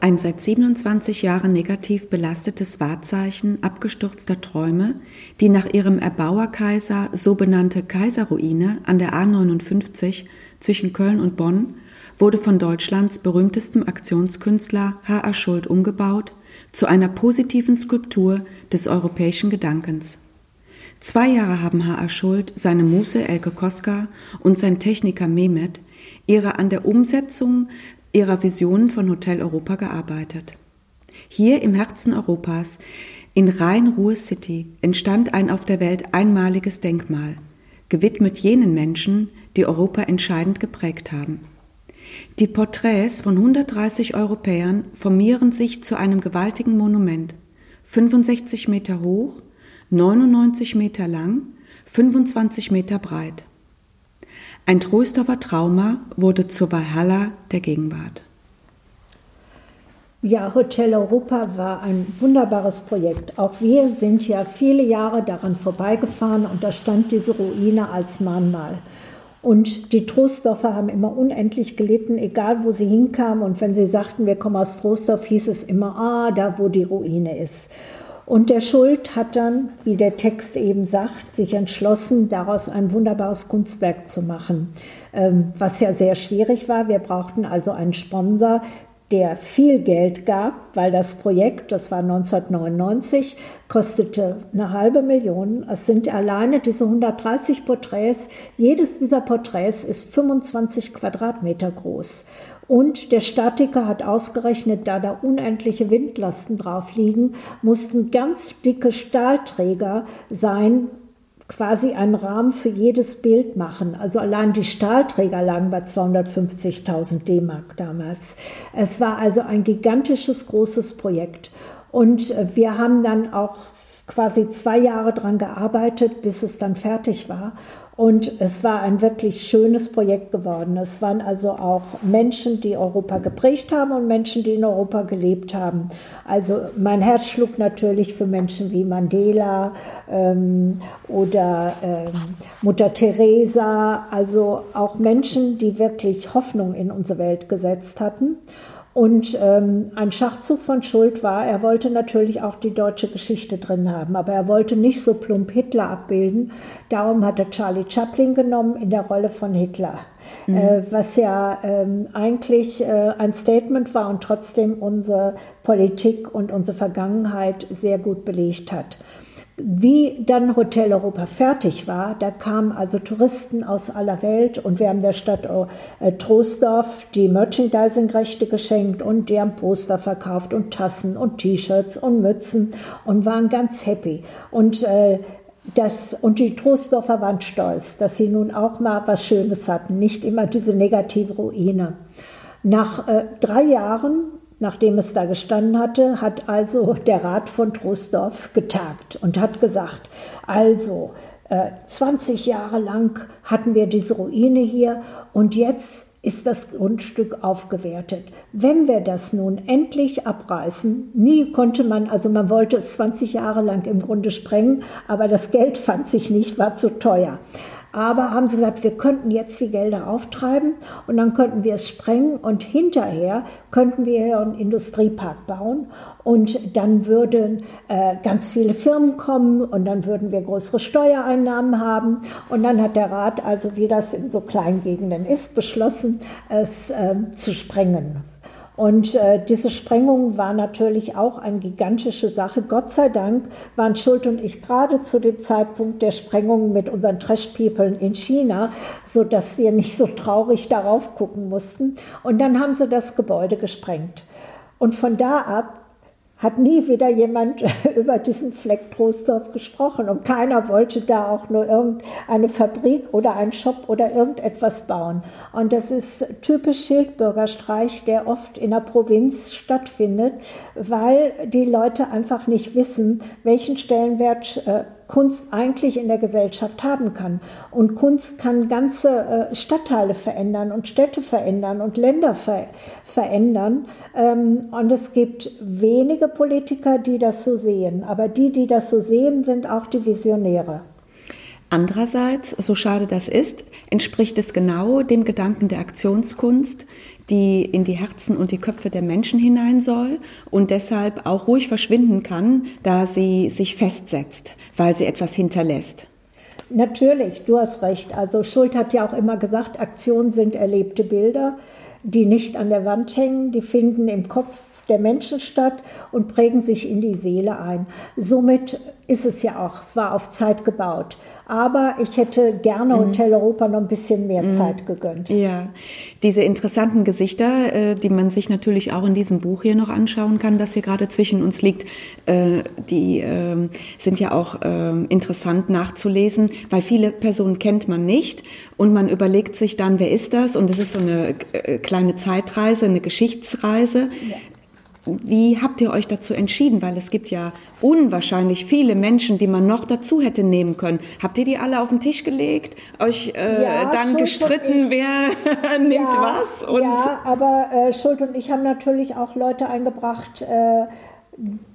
Ein seit 27 Jahren negativ belastetes Wahrzeichen abgestürzter Träume, die nach ihrem Erbauerkaiser so benannte Kaiserruine an der A59 zwischen Köln und Bonn, wurde von Deutschlands berühmtestem Aktionskünstler H.A. Schuld umgebaut zu einer positiven Skulptur des europäischen Gedankens. Zwei Jahre haben H.A. Schuld, seine Muse Elke Koska und sein Techniker Mehmet ihre an der Umsetzung ihrer Visionen von Hotel Europa gearbeitet. Hier im Herzen Europas, in Rhein-Ruhr City, entstand ein auf der Welt einmaliges Denkmal, gewidmet jenen Menschen, die Europa entscheidend geprägt haben. Die Porträts von 130 Europäern formieren sich zu einem gewaltigen Monument, 65 Meter hoch, 99 Meter lang, 25 Meter breit. Ein Troisdorfer Trauma wurde zur Valhalla der Gegenwart. Ja, Hotel Europa war ein wunderbares Projekt. Auch wir sind ja viele Jahre daran vorbeigefahren und da stand diese Ruine als Mahnmal. Und die Troisdorfer haben immer unendlich gelitten, egal wo sie hinkamen. Und wenn sie sagten, wir kommen aus Troisdorf, hieß es immer, ah, da wo die Ruine ist. Und der Schuld hat dann, wie der Text eben sagt, sich entschlossen, daraus ein wunderbares Kunstwerk zu machen, ähm, was ja sehr schwierig war. Wir brauchten also einen Sponsor, der viel Geld gab, weil das Projekt, das war 1999, kostete eine halbe Million. Es sind alleine diese 130 Porträts. Jedes dieser Porträts ist 25 Quadratmeter groß. Und der Statiker hat ausgerechnet, da da unendliche Windlasten drauf liegen, mussten ganz dicke Stahlträger sein, quasi einen Rahmen für jedes Bild machen. Also allein die Stahlträger lagen bei 250.000 D-Mark damals. Es war also ein gigantisches, großes Projekt. Und äh, wir haben dann auch quasi zwei Jahre daran gearbeitet, bis es dann fertig war. Und es war ein wirklich schönes Projekt geworden. Es waren also auch Menschen, die Europa geprägt haben und Menschen, die in Europa gelebt haben. Also mein Herz schlug natürlich für Menschen wie Mandela ähm, oder ähm, Mutter Teresa, also auch Menschen, die wirklich Hoffnung in unsere Welt gesetzt hatten. Und ähm, ein Schachzug von Schuld war, er wollte natürlich auch die deutsche Geschichte drin haben, aber er wollte nicht so plump Hitler abbilden. Darum hat er Charlie Chaplin genommen in der Rolle von Hitler, mhm. äh, was ja ähm, eigentlich äh, ein Statement war und trotzdem unsere Politik und unsere Vergangenheit sehr gut belegt hat. Wie dann Hotel Europa fertig war, da kamen also Touristen aus aller Welt und wir haben der Stadt äh, Troisdorf die Merchandising-Rechte geschenkt und die haben Poster verkauft und Tassen und T-Shirts und Mützen und waren ganz happy. Und äh, das, und die Troisdorfer waren stolz, dass sie nun auch mal was Schönes hatten, nicht immer diese negative Ruine. Nach äh, drei Jahren Nachdem es da gestanden hatte, hat also der Rat von Troisdorf getagt und hat gesagt, also 20 äh, Jahre lang hatten wir diese Ruine hier und jetzt ist das Grundstück aufgewertet. Wenn wir das nun endlich abreißen, nie konnte man, also man wollte es 20 Jahre lang im Grunde sprengen, aber das Geld fand sich nicht, war zu teuer. Aber haben sie gesagt, wir könnten jetzt die Gelder auftreiben und dann könnten wir es sprengen und hinterher könnten wir hier einen Industriepark bauen und dann würden äh, ganz viele Firmen kommen und dann würden wir größere Steuereinnahmen haben. Und dann hat der Rat, also wie das in so kleinen Gegenden ist, beschlossen, es äh, zu sprengen. Und äh, diese Sprengung war natürlich auch eine gigantische Sache. Gott sei Dank waren Schuld und ich gerade zu dem Zeitpunkt der Sprengung mit unseren Trash-People in China, so dass wir nicht so traurig darauf gucken mussten. Und dann haben sie das Gebäude gesprengt. Und von da ab hat nie wieder jemand über diesen Fleck Troisdorf gesprochen und keiner wollte da auch nur irgendeine Fabrik oder einen Shop oder irgendetwas bauen. Und das ist typisch Schildbürgerstreich, der oft in der Provinz stattfindet, weil die Leute einfach nicht wissen, welchen Stellenwert äh, Kunst eigentlich in der Gesellschaft haben kann. Und Kunst kann ganze äh, Stadtteile verändern und Städte verändern und Länder ver verändern. Ähm, und es gibt wenige Politiker, die das so sehen. Aber die, die das so sehen, sind auch die Visionäre. Andererseits, so schade das ist, entspricht es genau dem Gedanken der Aktionskunst, die in die Herzen und die Köpfe der Menschen hinein soll und deshalb auch ruhig verschwinden kann, da sie sich festsetzt, weil sie etwas hinterlässt. Natürlich, du hast recht. Also Schuld hat ja auch immer gesagt, Aktionen sind erlebte Bilder, die nicht an der Wand hängen, die finden im Kopf der Menschen statt und prägen sich in die Seele ein. Somit ist es ja auch, es war auf Zeit gebaut. Aber ich hätte gerne mhm. Hotel Europa noch ein bisschen mehr mhm. Zeit gegönnt. Ja, diese interessanten Gesichter, äh, die man sich natürlich auch in diesem Buch hier noch anschauen kann, das hier gerade zwischen uns liegt, äh, die äh, sind ja auch ähm, interessant nachzulesen, weil viele Personen kennt man nicht und man überlegt sich dann, wer ist das? Und es ist so eine äh, kleine Zeitreise, eine Geschichtsreise. Ja. Wie habt ihr euch dazu entschieden? Weil es gibt ja unwahrscheinlich viele Menschen, die man noch dazu hätte nehmen können. Habt ihr die alle auf den Tisch gelegt, euch äh, ja, dann Schuld gestritten, wer nimmt ja, was? Und ja, aber äh, Schuld und ich haben natürlich auch Leute eingebracht, äh,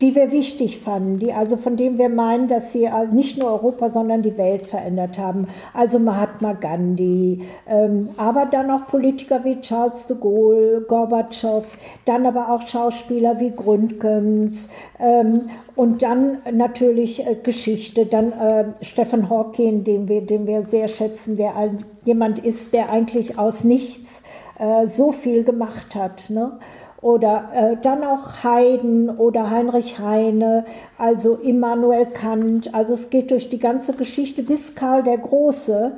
die wir wichtig fanden, die also von denen wir meinen, dass sie nicht nur Europa, sondern die Welt verändert haben. Also Mahatma Gandhi, ähm, aber dann auch Politiker wie Charles de Gaulle, Gorbatschow, dann aber auch Schauspieler wie Gründgens ähm, und dann natürlich äh, Geschichte, dann äh, Stephen Hawking, den wir, den wir sehr schätzen, der ein, jemand ist, der eigentlich aus nichts äh, so viel gemacht hat. Ne? Oder äh, dann auch Haydn oder Heinrich Heine, also Immanuel Kant. Also es geht durch die ganze Geschichte bis Karl der Große.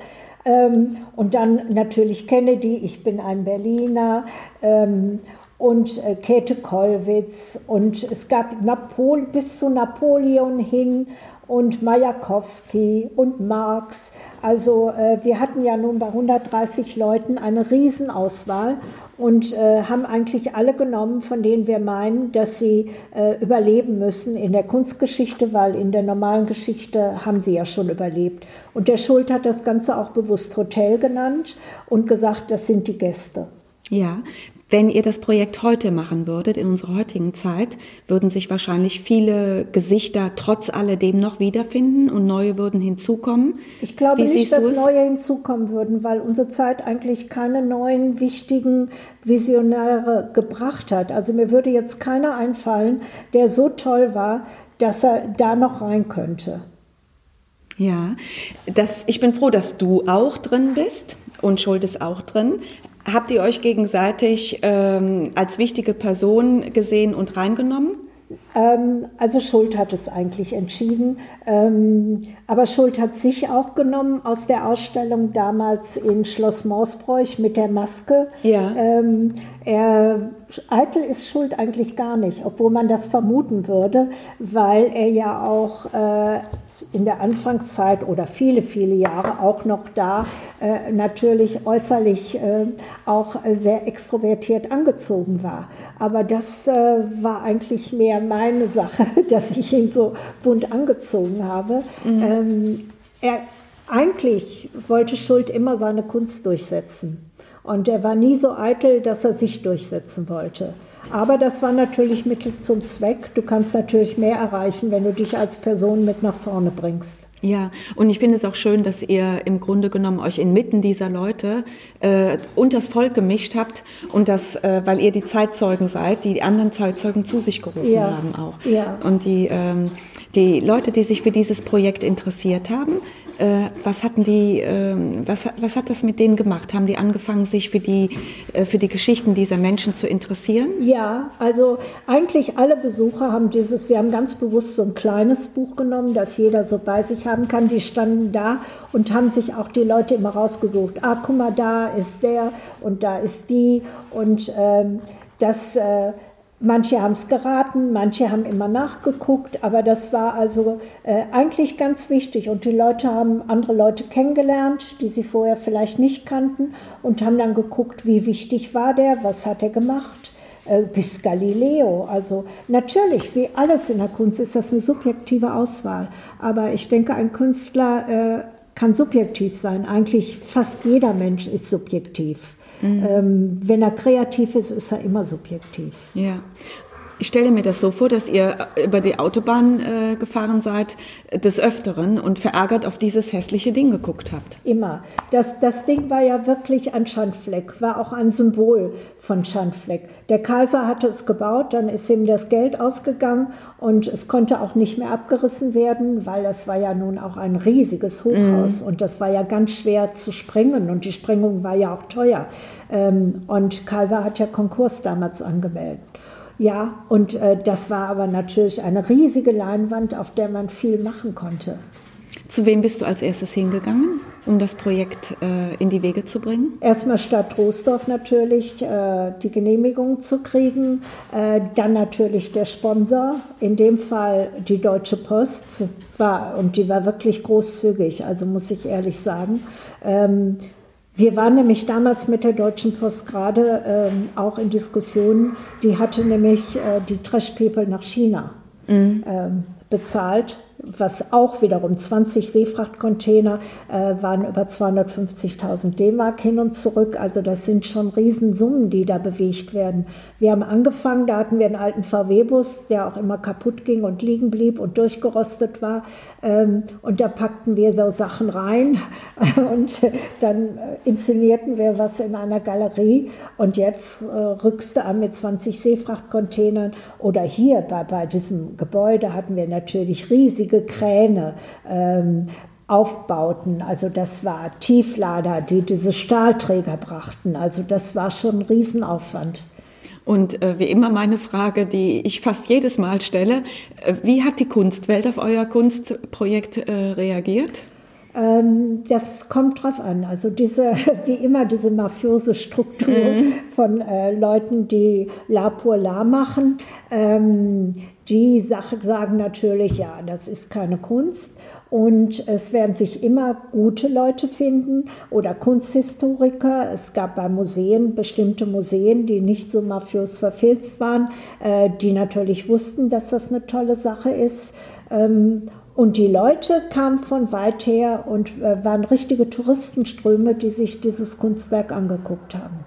Ähm, und dann natürlich Kennedy, ich bin ein Berliner. Ähm, und äh, Käthe Kollwitz und es gab Napol bis zu Napoleon hin und Majakowski und Marx. Also äh, wir hatten ja nun bei 130 Leuten eine Riesenauswahl und äh, haben eigentlich alle genommen, von denen wir meinen, dass sie äh, überleben müssen in der Kunstgeschichte, weil in der normalen Geschichte haben sie ja schon überlebt. Und der Schuld hat das Ganze auch bewusst Hotel genannt und gesagt, das sind die Gäste. Ja, wenn ihr das Projekt heute machen würdet, in unserer heutigen Zeit, würden sich wahrscheinlich viele Gesichter trotz alledem noch wiederfinden und neue würden hinzukommen. Ich glaube Wie nicht, dass neue hinzukommen würden, weil unsere Zeit eigentlich keine neuen wichtigen Visionäre gebracht hat. Also mir würde jetzt keiner einfallen, der so toll war, dass er da noch rein könnte. Ja, das, ich bin froh, dass du auch drin bist und Schuld ist auch drin. Habt ihr euch gegenseitig ähm, als wichtige Person gesehen und reingenommen? Ähm, also Schuld hat es eigentlich entschieden. Ähm, aber Schuld hat sich auch genommen aus der Ausstellung damals in Schloss Mausbräuch mit der Maske. Ja. Er, Eitel ist schuld eigentlich gar nicht, obwohl man das vermuten würde, weil er ja auch äh, in der Anfangszeit oder viele, viele Jahre auch noch da äh, natürlich äußerlich äh, auch sehr extrovertiert angezogen war. Aber das äh, war eigentlich mehr meine Sache, dass ich ihn so bunt angezogen habe. Mhm. Ähm, er, eigentlich wollte Schuld immer seine Kunst durchsetzen. Und er war nie so eitel, dass er sich durchsetzen wollte. Aber das war natürlich Mittel zum Zweck. Du kannst natürlich mehr erreichen, wenn du dich als Person mit nach vorne bringst. Ja, und ich finde es auch schön, dass ihr im Grunde genommen euch inmitten dieser Leute äh, unters Volk gemischt habt und das, äh, weil ihr die Zeitzeugen seid, die, die anderen Zeitzeugen zu sich gerufen ja. haben auch. Ja. Und die, ähm, die Leute, die sich für dieses Projekt interessiert haben, äh, was hatten die, äh, was, was hat das mit denen gemacht? Haben die angefangen, sich für die, äh, für die Geschichten dieser Menschen zu interessieren? Ja, also eigentlich alle Besucher haben dieses, wir haben ganz bewusst so ein kleines Buch genommen, das jeder so bei sich haben kann. Die standen da und haben sich auch die Leute immer rausgesucht. Ah, guck mal, da ist der und da ist die und ähm, das äh, Manche haben es geraten, manche haben immer nachgeguckt, aber das war also äh, eigentlich ganz wichtig. Und die Leute haben andere Leute kennengelernt, die sie vorher vielleicht nicht kannten und haben dann geguckt, wie wichtig war der, was hat er gemacht, äh, bis Galileo. Also natürlich, wie alles in der Kunst ist das eine subjektive Auswahl. Aber ich denke, ein Künstler äh, kann subjektiv sein. Eigentlich fast jeder Mensch ist subjektiv. Mhm. Ähm, wenn er kreativ ist, ist er immer subjektiv. Ja. Ich stelle mir das so vor, dass ihr über die Autobahn äh, gefahren seid, des Öfteren und verärgert auf dieses hässliche Ding geguckt habt. Immer. Das, das Ding war ja wirklich ein Schandfleck, war auch ein Symbol von Schandfleck. Der Kaiser hatte es gebaut, dann ist ihm das Geld ausgegangen und es konnte auch nicht mehr abgerissen werden, weil das war ja nun auch ein riesiges Hochhaus mm. und das war ja ganz schwer zu sprengen und die Sprengung war ja auch teuer. Ähm, und Kaiser hat ja Konkurs damals angemeldet. Ja, und äh, das war aber natürlich eine riesige Leinwand, auf der man viel machen konnte. Zu wem bist du als erstes hingegangen, um das Projekt äh, in die Wege zu bringen? Erstmal Stadt Troisdorf natürlich, äh, die Genehmigung zu kriegen. Äh, dann natürlich der Sponsor, in dem Fall die Deutsche Post, war, und die war wirklich großzügig, also muss ich ehrlich sagen. Ähm, wir waren nämlich damals mit der Deutschen Post gerade ähm, auch in Diskussionen. Die hatte nämlich äh, die Trash People nach China mhm. ähm, bezahlt was auch wiederum 20 Seefrachtcontainer äh, waren über 250.000 D-Mark hin und zurück. Also das sind schon Riesensummen, die da bewegt werden. Wir haben angefangen, da hatten wir einen alten VW-Bus, der auch immer kaputt ging und liegen blieb und durchgerostet war. Ähm, und da packten wir so Sachen rein und dann äh, inszenierten wir was in einer Galerie. Und jetzt äh, rückst du an mit 20 Seefrachtcontainern. Oder hier bei, bei diesem Gebäude hatten wir natürlich riesige riesige Kräne ähm, aufbauten. Also das war Tieflader, die diese Stahlträger brachten. Also das war schon ein Riesenaufwand. Und äh, wie immer meine Frage, die ich fast jedes Mal stelle, äh, wie hat die Kunstwelt auf euer Kunstprojekt äh, reagiert? Ähm, das kommt drauf an. Also diese, wie immer, diese mafiose Struktur mhm. von äh, Leuten, die La pour La machen, ähm, die Sache sagen natürlich, ja, das ist keine Kunst. Und es werden sich immer gute Leute finden oder Kunsthistoriker. Es gab bei Museen bestimmte Museen, die nicht so mafios verfilzt waren, äh, die natürlich wussten, dass das eine tolle Sache ist. Ähm, und die Leute kamen von weit her und äh, waren richtige Touristenströme, die sich dieses Kunstwerk angeguckt haben.